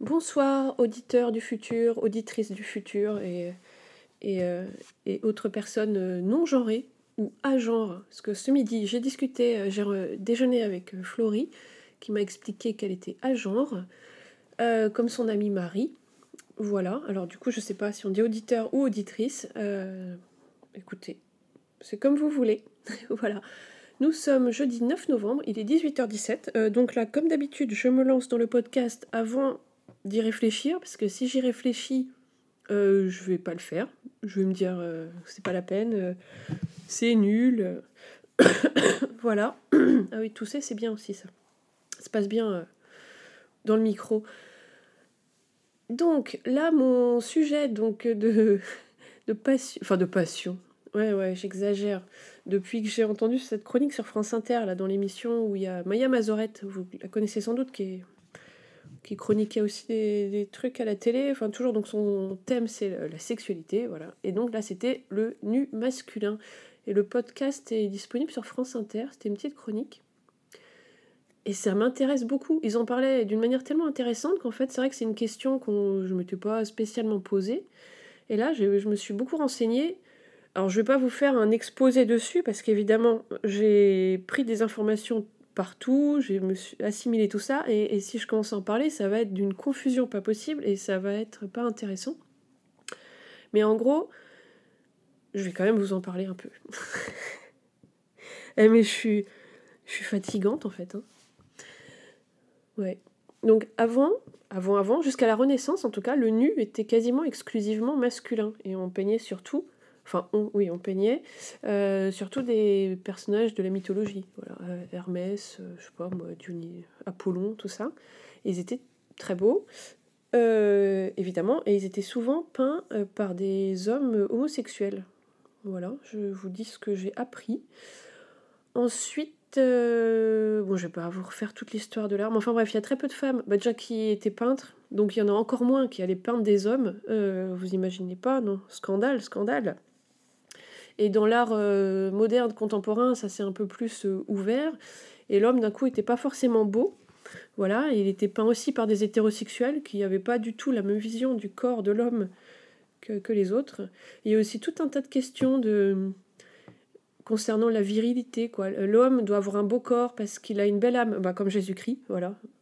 Bonsoir, auditeurs du futur, auditrices du futur et, euh, autres personnes euh, non genrées ou à genre. Parce que ce midi, j'ai discuté, euh, j'ai déjeuné avec Florie qui m'a expliqué qu'elle était à genre, comme son amie Marie. Voilà, alors du coup, je sais pas si on dit auditeur ou auditrice. Écoutez, c'est comme vous voulez. voilà. Nous sommes jeudi 9 novembre, il est 18h17. Euh, donc là, comme d'habitude, je me lance dans le podcast avant d'y réfléchir, parce que si j'y réfléchis, euh, je vais pas le faire. Je vais me dire, euh, c'est pas la peine, euh, c'est nul. voilà. ah oui, tousser, c'est bien aussi ça. Ça se passe bien dans le micro. Donc là, mon sujet donc de, de passion, enfin de passion. Ouais, ouais, j'exagère. Depuis que j'ai entendu cette chronique sur France Inter, là, dans l'émission où il y a Maya Mazorette, vous la connaissez sans doute, qui, est, qui chroniquait aussi des, trucs à la télé. Enfin, toujours, donc son thème, c'est la, la sexualité, voilà. Et donc là, c'était le nu masculin. Et le podcast est disponible sur France Inter. C'était une petite chronique. Et ça m'intéresse beaucoup. Ils en parlaient d'une manière tellement intéressante qu'en fait, c'est vrai que c'est une question que je ne m'étais pas spécialement posée. Et là, je, je me suis beaucoup renseignée. Alors, je ne vais pas vous faire un exposé dessus parce qu'évidemment, j'ai pris des informations partout, j'ai me assimilé tout ça. Et, si je commence à en parler, ça va être d'une confusion pas possible et ça va être pas intéressant. Mais en gros, je vais quand même vous en parler un peu. Eh, mais je suis, je suis fatigante en fait. hein. Ouais. Donc avant, avant, avant, jusqu'à la Renaissance en tout cas, le nu était quasiment exclusivement masculin et on peignait surtout, enfin on, oui, on peignait euh, surtout des personnages de la mythologie, voilà, euh, Hermès, euh, je sais pas moi, Diony, Apollon, tout ça. Ils étaient très beaux, évidemment, et ils étaient souvent peints par des hommes homosexuels. Voilà, je vous dis ce que j'ai appris. Ensuite, bon, je vais pas vous refaire toute l'histoire de l'art, mais enfin bref, il y a très peu de femmes bah, déjà qui étaient peintres, donc il y en a encore moins qui allaient peindre des hommes. Vous imaginez pas, non Scandale, scandale. Et dans l'art euh, moderne, contemporain, ça c'est un peu plus euh, ouvert. Et l'homme, d'un coup, était pas forcément beau. Voilà, il était peint aussi par des hétérosexuels qui n'avaient pas du tout la même vision du corps de l'homme que, les autres. Il y a aussi tout un tas de questions concernant la virilité. L'homme doit avoir un beau corps parce qu'il a une belle âme, bah, comme Jésus-Christ.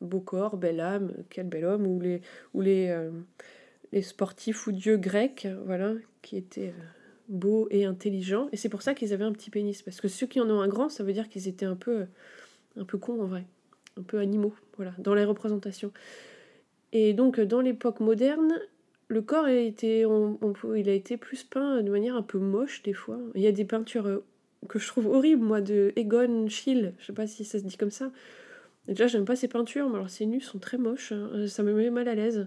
Beau corps, belle âme, quel bel homme. Ou les, euh, sportifs ou dieux grecs, voilà, qui étaient beaux et intelligents. Et c'est pour ça qu'ils avaient un petit pénis. Parce que ceux qui en ont un grand, ça veut dire qu'ils étaient un peu, un peu cons en vrai. Un peu animaux, voilà, dans les représentations. Et donc, dans l'époque moderne, le corps a été, on- on- il a été plus peint de manière un peu moche des fois. Il y a des peintures euh, que je trouve horribles, moi, de Egon Schiele. Je sais pas si ça se dit comme ça. Déjà, j'aime pas ses peintures, mais alors ses nus sont très moches. hein. Ça me met mal à l'aise.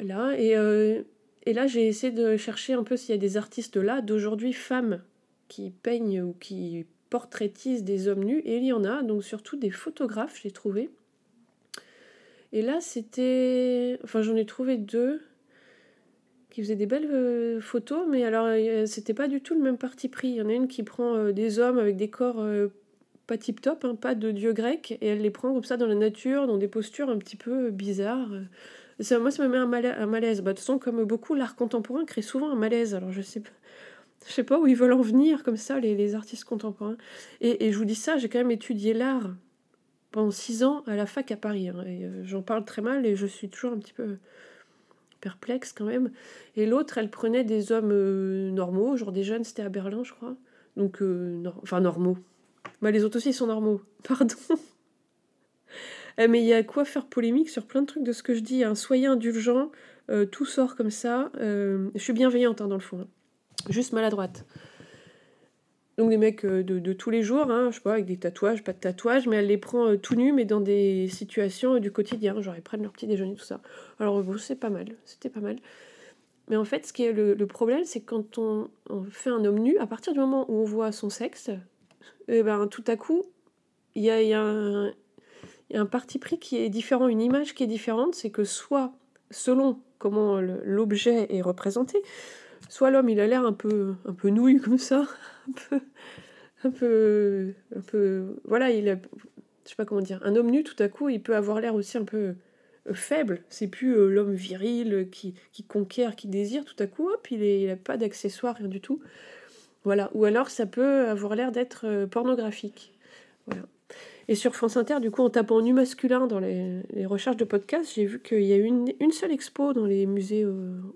Là, et, euh, et là, j'ai essayé de chercher un peu s'il y a des artistes là, d'aujourd'hui, femmes, qui peignent ou qui portraitisent des hommes nus. Et il y en a, donc surtout des photographes, j'ai trouvé. Et là, c'était. Enfin, j'en ai trouvé deux qui faisaient des belles euh, photos, mais alors, euh, c'était pas du tout le même parti pris. Il y en a une qui prend euh, des hommes avec des corps pas tip-top, hein, pas de dieu grec, et elle les prend comme ça dans la nature, dans des postures un petit peu bizarres. Moi, ça me met un, mala- un malaise. Bah, de toute façon, comme beaucoup, l'art contemporain crée souvent un malaise. Alors, je sais pas. Je sais pas où ils veulent en venir comme ça, les, les artistes contemporains. Et, et je vous dis ça, j'ai quand même étudié l'art pendant six ans à la fac à Paris. hein, euh, j'en parle très mal et je suis toujours un petit peu perplexe quand même. Et l'autre, elle prenait des hommes euh, normaux, genre des jeunes, c'était à Berlin, je crois. Donc, euh, nor- enfin, normaux. Bah, les autres aussi sont normaux, pardon. Eh, mais il y a quoi faire polémique sur plein de trucs de ce que je dis. hein. Soyez indulgents, euh, tout sort comme ça. Euh, je suis bienveillante hein, dans le fond. hein. Juste maladroite. Donc des mecs euh, de, tous les jours, hein, je sais pas, avec des tatouages, pas de tatouages, mais elle les prend euh, tout nus, mais dans des situations euh, du quotidien, genre ils prennent leur petit déjeuner, tout ça. Alors c'est pas mal, c'était pas mal. Mais en fait, ce qui est le, problème, c'est que quand on, fait un homme nu, à partir du moment où on voit son sexe, eh ben, tout à coup, il y a un, un parti pris qui est différent, une image qui est différente, c'est que soit, selon comment l'objet est représenté, soit l'homme il a l'air un peu, un peu nouille comme ça, un peu, un peu, un peu, voilà, il a, je sais pas comment dire, un homme nu tout à coup il peut avoir l'air aussi un peu faible. C'est plus l'homme viril qui, qui, conquiert, qui désire. Tout à coup, hop, il n'a pas d'accessoires, rien du tout. Voilà. Ou alors, ça peut avoir l'air d'être pornographique. Voilà. Et sur France Inter, du coup, en tapant nu masculin dans les, recherches de podcasts, j'ai vu qu'il y a eu une, seule expo dans les musées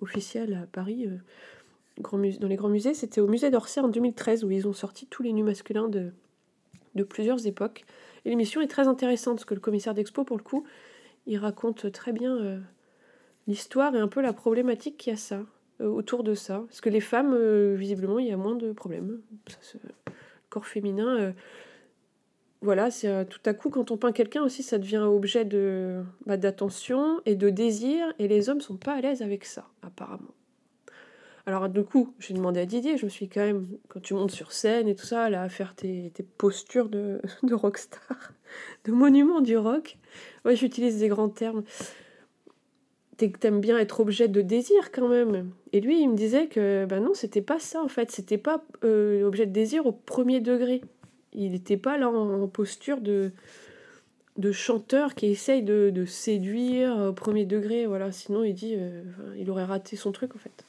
officiels à Paris dans les grands musées, c'était au musée d'Orsay en 2013 où ils ont sorti tous les nus masculins de, plusieurs époques. Et l'émission est très intéressante parce que le commissaire d'expo, pour le coup, il raconte très bien euh, l'histoire et un peu la problématique qu'il y a ça, euh, autour de ça. Parce que les femmes, euh, visiblement, il y a moins de problèmes. le corps féminin, voilà, c'est tout à coup, quand on peint quelqu'un aussi, ça devient objet de bah, d'attention et de désir, et les hommes sont pas à l'aise avec ça, apparemment. Alors du coup, j'ai demandé à Didier, je me suis quand même, quand tu montes sur scène et tout ça, là, à faire tes, postures de, de rockstar, de monument du rock. Ouais, j'utilise des grands termes. T'aimes bien être objet de désir quand même. Et lui, il me disait que ben non, c'était pas ça en fait. C'était pas euh, objet de désir au premier degré. Il n'était pas là en, posture de, de chanteur qui essaye de, séduire au premier degré. Voilà, sinon il dit, euh, il aurait raté son truc en fait.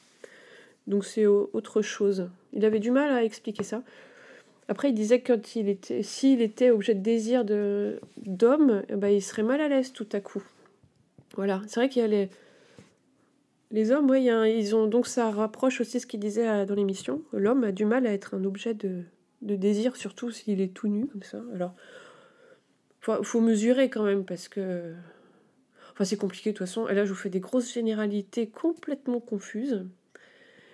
Donc c'est autre chose. Il avait du mal à expliquer ça. Après, il disait que était, s'il était objet de désir de, d'homme, eh ben, il serait mal à l'aise tout à coup. Voilà, c'est vrai qu'il y a les, les hommes, oui, ils ont donc ça rapproche aussi ce qu'il disait euh, dans l'émission. L'homme a du mal à être un objet de, de désir, surtout s'il est tout nu comme ça. Alors, faut, mesurer quand même parce que, enfin, c'est compliqué de toute façon. Et là, je vous fais des grosses généralités complètement confuses.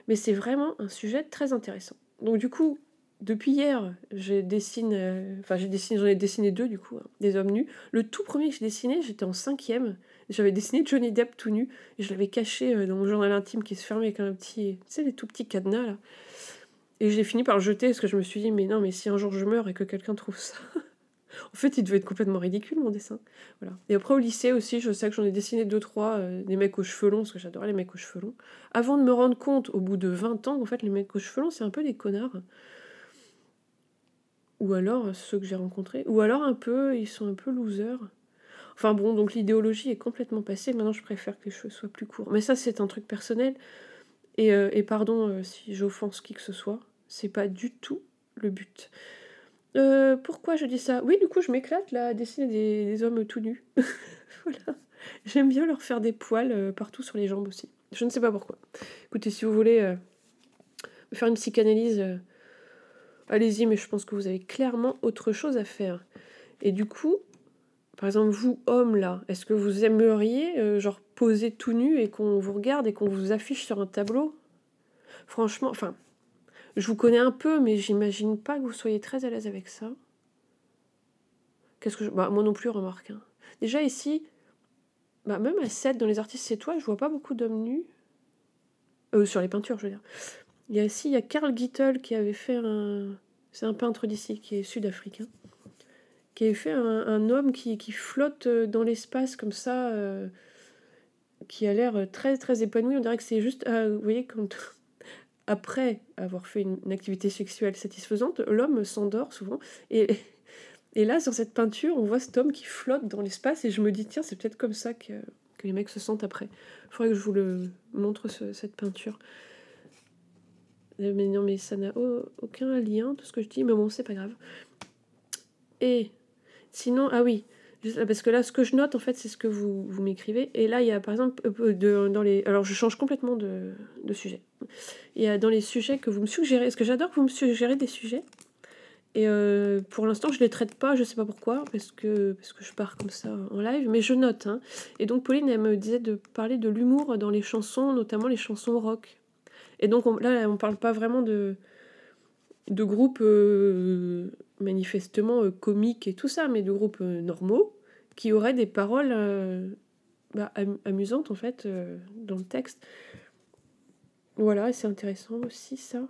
Mais c'est vraiment un sujet très intéressant. Donc du coup, depuis hier, je dessine, euh, enfin j'ai dessiné, j'en ai dessiné deux du coup, hein, des hommes nus. Le tout premier que j'ai dessiné, j'étais en cinquième. J'avais dessiné Johnny Depp tout nu et je l'avais caché euh, dans mon journal intime qui se fermait avec un petit, tu sais les tout petits cadenas là. Et j'ai fini par le jeter parce que je me suis dit mais non mais si un jour je meurs et que quelqu'un trouve ça, en fait, il devait être complètement ridicule, mon dessin. Voilà. Et après, au lycée aussi, je sais que j'en ai dessiné deux, trois, euh, des mecs aux cheveux longs, parce que j'adorais les mecs aux cheveux longs. Avant de me rendre compte, au bout de 20 ans, en fait, les mecs aux cheveux longs, c'est un peu des connards. Ou alors, euh, ceux que j'ai rencontrés. Ou alors, un peu, ils sont un peu losers. Enfin bon, donc l'idéologie est complètement passée. Maintenant, je préfère que les cheveux soient plus courts. Mais ça, c'est un truc personnel. Et, euh, et pardon si j'offense qui que ce soit. C'est pas du tout le but. Euh, pourquoi je dis ça? Oui, du coup, je m'éclate là à dessiner des, hommes tout nus. voilà. J'aime bien leur faire des poils euh, partout sur les jambes aussi. Je ne sais pas pourquoi. Écoutez, si vous voulez euh, faire une psychanalyse, allez-y, mais je pense que vous avez clairement autre chose à faire. Et du coup, par exemple, vous, homme là, est-ce que vous aimeriez, genre, poser tout nu et qu'on vous regarde et qu'on vous affiche sur un tableau? Franchement, enfin, je vous connais un peu, mais j'imagine pas que vous soyez très à l'aise avec ça. Qu'est-ce que je... Bah, moi non plus, remarque. Hein. Déjà ici, bah, même à 7, dans les artistes c'est toi, je vois pas beaucoup d'hommes nus. Euh, sur les peintures, je veux dire. Il y a ici, il y a Karl Gittel qui avait fait un... C'est un peintre d'ici, qui est sud-africain. Qui avait fait un, homme qui, flotte dans l'espace comme ça, euh, qui a l'air très très épanoui. On dirait que c'est juste... Euh, vous voyez, quand après avoir fait une, activité sexuelle satisfaisante, l'homme s'endort souvent. Et, là, sur cette peinture, on voit cet homme qui flotte dans l'espace et je me dis, tiens, c'est peut-être comme ça que, les mecs se sentent après. Il faudrait que je vous le montre, cette peinture. Mais non, mais ça n'a aucun lien, tout ce que je dis, mais bon, c'est pas grave. Et sinon, ah oui, parce que là, ce que je note, en fait, c'est ce que vous, m'écrivez. Et là, il y a, par exemple, euh, dans les... Alors, je change complètement de sujet. Y a dans les sujets que vous me suggérez... Parce que j'adore que vous me suggérez des sujets. Et euh, pour l'instant, je ne les traite pas, je ne sais pas pourquoi, parce que, parce que je pars comme ça en live, mais je note. Hein. Et donc, Pauline, elle me disait de parler de l'humour dans les chansons, notamment les chansons rock. Et donc, là, on ne parle pas vraiment de, de groupes euh, manifestement euh, comiques et tout ça, mais de groupes euh, normaux qui auraient des paroles bah, amusantes en fait dans le texte. Voilà, c'est intéressant aussi ça.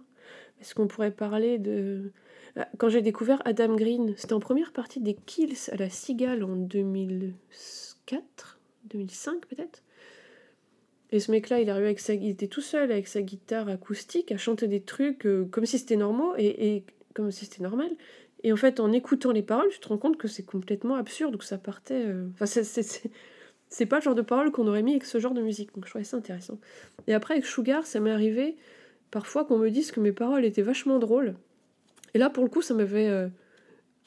Est-ce qu'on pourrait parler de... Quand j'ai découvert Adam Green, c'était en première partie des Kills à la Cigale en 2004, 2005 peut-être. Et ce mec-là, il arrivé avec sa, il était tout seul avec sa guitare acoustique à chanter des trucs euh, comme si c'était normal et, et, comme si c'était normal. Et en fait, en écoutant les paroles, tu te rends compte que c'est complètement absurde, que ça partait. Euh, enfin, c'est, c'est pas le genre de parole qu'on aurait mis avec ce genre de musique. Donc je trouvais ça intéressant. Et après, avec Sugar, ça m'est arrivé parfois qu'on me dise que mes paroles étaient vachement drôles. Et là, pour le coup, ça m'avait. Euh,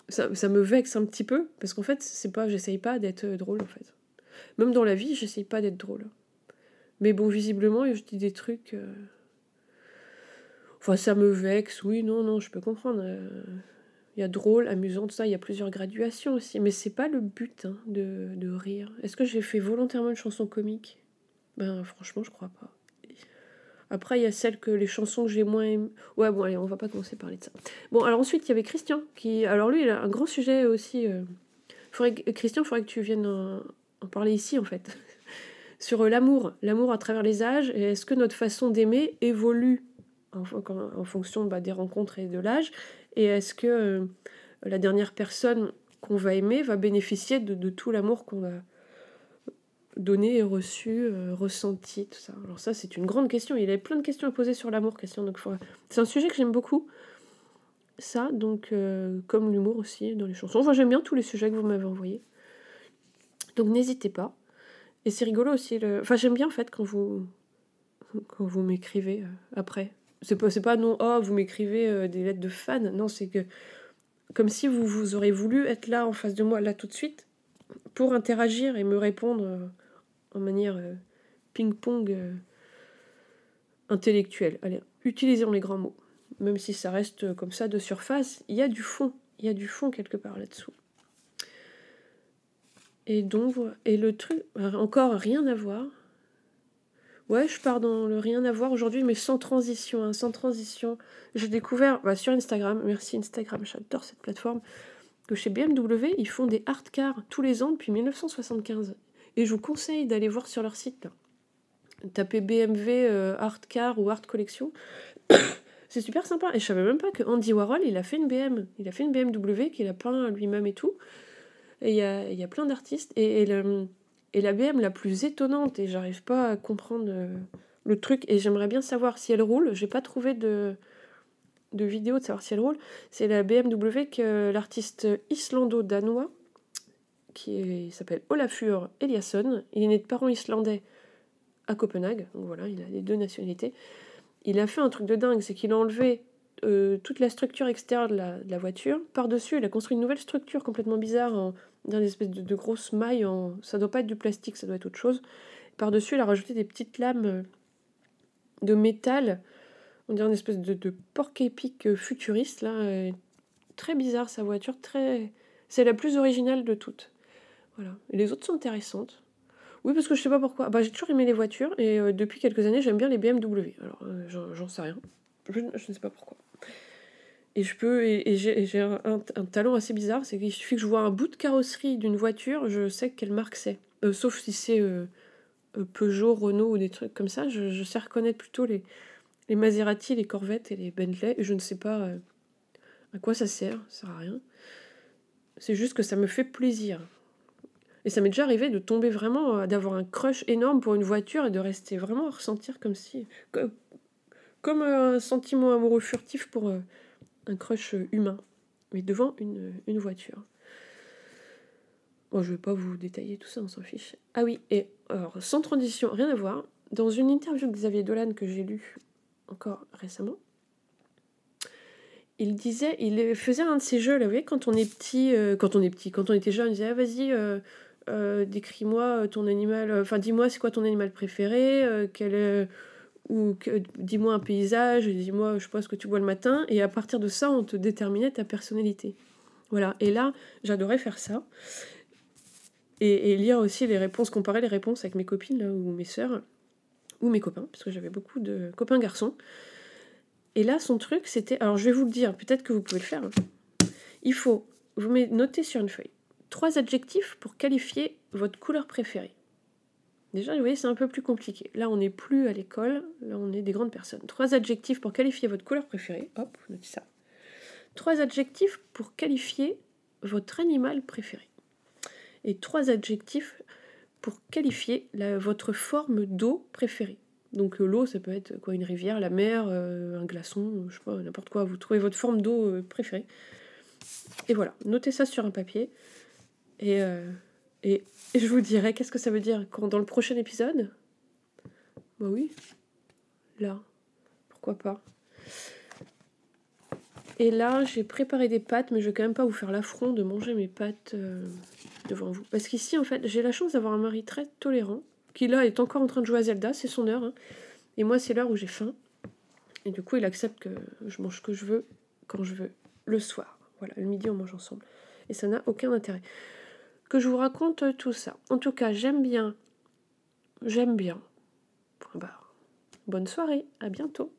ça, ça, me vexe un petit peu, parce qu'en fait, c'est pas, j'essaye pas d'être euh, drôle, en fait. Même dans la vie, j'essaye pas d'être drôle. Mais bon, visiblement, je dis des trucs. Euh, enfin, ça me vexe, oui, non, non, je peux comprendre. Il y a drôle, amusant, tout ça, il y a plusieurs graduations aussi. Mais c'est pas le but hein, de, de, rire. Est-ce que j'ai fait volontairement une chanson comique? Ben franchement, je crois pas. Après, il y a celles que les chansons que j'ai moins aimées. Ouais, bon, allez, on va pas commencer à parler de ça. Bon, alors ensuite, il y avait Christian, qui. Alors lui, il a un grand sujet aussi. Euh... Faudrait... Christian, il faudrait que tu viennes en, parler ici, en fait. Sur euh, l'amour, l'amour à travers les âges, et est-ce que notre façon d'aimer évolue en, en fonction bah, des rencontres et de l'âge? Et est-ce que euh, la dernière personne qu'on va aimer va bénéficier de, tout l'amour qu'on a donné reçu, euh, ressenti, tout ça? Alors ça, c'est une grande question. Il avait plein de questions à poser sur l'amour, question. Donc c'est un sujet que j'aime beaucoup. Ça, donc euh, comme l'humour aussi dans les chansons. Enfin, j'aime bien tous les sujets que vous m'avez envoyés. Donc n'hésitez pas. Et c'est rigolo aussi. Le... Enfin, j'aime bien en fait quand vous quand vous m'écrivez après c'est pas, pas non, oh, vous m'écrivez euh, des lettres de fans. Non, c'est que comme si vous, vous aurez voulu être là en face de moi, là tout de suite, pour interagir et me répondre euh, en manière euh, ping-pong intellectuelle. Allez, utilisons les grands mots. Même si ça reste comme ça de surface, il y a du fond. Il y a du fond quelque part là-dessous. Et donc, et le truc, encore rien à voir, Ouais, je pars dans le rien à voir aujourd'hui, mais sans transition, hein, sans transition. J'ai découvert bah, sur Instagram, merci Instagram, j'adore cette plateforme, que chez BMW, ils font des art cars tous les ans depuis 1975. Et je vous conseille d'aller voir sur leur site. Tapez BMW euh, Art Car ou Art Collection. C'est super sympa. Et je savais même pas que Andy Warhol, il a fait une BM. Il a fait une BMW qu'il a peint lui-même et tout. Et il y a, y a, plein d'artistes. Et le, et la BM la plus étonnante, et j'arrive pas à comprendre euh, le truc, et j'aimerais bien savoir si elle roule, j'ai pas trouvé de, de vidéo de savoir si elle roule, c'est la BMW que l'artiste islando-danois, qui s'appelle Olafur Eliasson, il est né de parents islandais à Copenhague, donc voilà, il a les deux nationalités. Il a fait un truc de dingue, c'est qu'il a enlevé euh, toute la structure extérieure de la, voiture. Par-dessus, il a construit une nouvelle structure complètement bizarre en, dans une espèce de, grosse maille. En... Ça doit pas être du plastique, ça doit être autre chose. Par-dessus, il a rajouté des petites lames euh, de métal. On dirait une espèce de, porc-épic euh, futuriste, là. Très bizarre, sa voiture. très C'est la plus originale de toutes. Voilà. Et les autres sont intéressantes. Oui, parce que je sais pas pourquoi. Bah, j'ai toujours aimé les voitures et depuis quelques années, j'aime bien les BMW. Alors, j'en sais rien. Je, ne sais pas pourquoi. Et je peux, et, j'ai un, talent assez bizarre, c'est qu'il suffit que je vois un bout de carrosserie d'une voiture, je sais quelle marque c'est. Euh, sauf si c'est euh, euh, Peugeot, Renault ou des trucs comme ça, je, sais reconnaître plutôt les, les Maserati, les Corvettes et les Bentley, et je ne sais pas à quoi ça sert, ça sert à rien. C'est juste que ça me fait plaisir. Et ça m'est déjà arrivé de tomber vraiment, d'avoir un crush énorme pour une voiture et de rester vraiment à ressentir comme si. comme un sentiment amoureux furtif pour un crush humain, mais devant une, voiture. Bon, je vais pas vous détailler tout ça, on s'en fiche. Ah oui, et alors, sans transition, rien à voir, dans une interview de Xavier Dolan que j'ai lue encore récemment, il disait, il faisait un de ces jeux, là, vous voyez, quand on est petit, euh, quand on est petit, quand on était jeune, il disait, ah, vas-y, euh, euh, décris-moi ton animal, enfin, dis-moi, c'est quoi ton animal préféré, quel ou dis-moi un paysage, dis-moi, je sais pas, ce que tu bois le matin, et à partir de ça, on te déterminait ta personnalité. Voilà, et là, j'adorais faire ça. Et, lire aussi les réponses, comparer les réponses avec mes copines ou mes sœurs, ou mes copains, parce que j'avais beaucoup de copains garçons. Et là, son truc, c'était. Alors, je vais vous le dire, peut-être que vous pouvez le faire. Hein. Il faut vous noter sur une feuille trois adjectifs pour qualifier votre couleur préférée. Déjà, vous voyez, c'est un peu plus compliqué. Là, on n'est plus à l'école, là, on est des grandes personnes. Trois adjectifs pour qualifier votre couleur préférée. Hop, notez ça. Trois adjectifs pour qualifier votre animal préféré. Et trois adjectifs pour qualifier votre forme d'eau préférée. Donc euh, l'eau, ça peut être quoi Une rivière, la mer, euh, un glaçon, je sais pas, n'importe quoi. Vous trouvez votre forme d'eau euh, préférée. Et voilà, notez ça sur un papier. Et Et je vous dirai qu'est-ce que ça veut dire quand dans le prochain épisode? Bah oui, là, pourquoi pas? Et là, j'ai préparé des pâtes, mais je vais quand même pas vous faire l'affront de manger mes pâtes euh, devant vous. Parce qu'ici, en fait, j'ai la chance d'avoir un mari très tolérant, qui là est encore en train de jouer à Zelda, c'est son heure. Hein. Et moi, c'est l'heure où j'ai faim. Et du coup, il accepte que je mange ce que je veux, quand je veux, le soir. Voilà, le midi, on mange ensemble. Et ça n'a aucun intérêt. Que je vous raconte tout ça. En tout cas, j'aime bien. J'aime bien. Barre. Bonne soirée, à bientôt.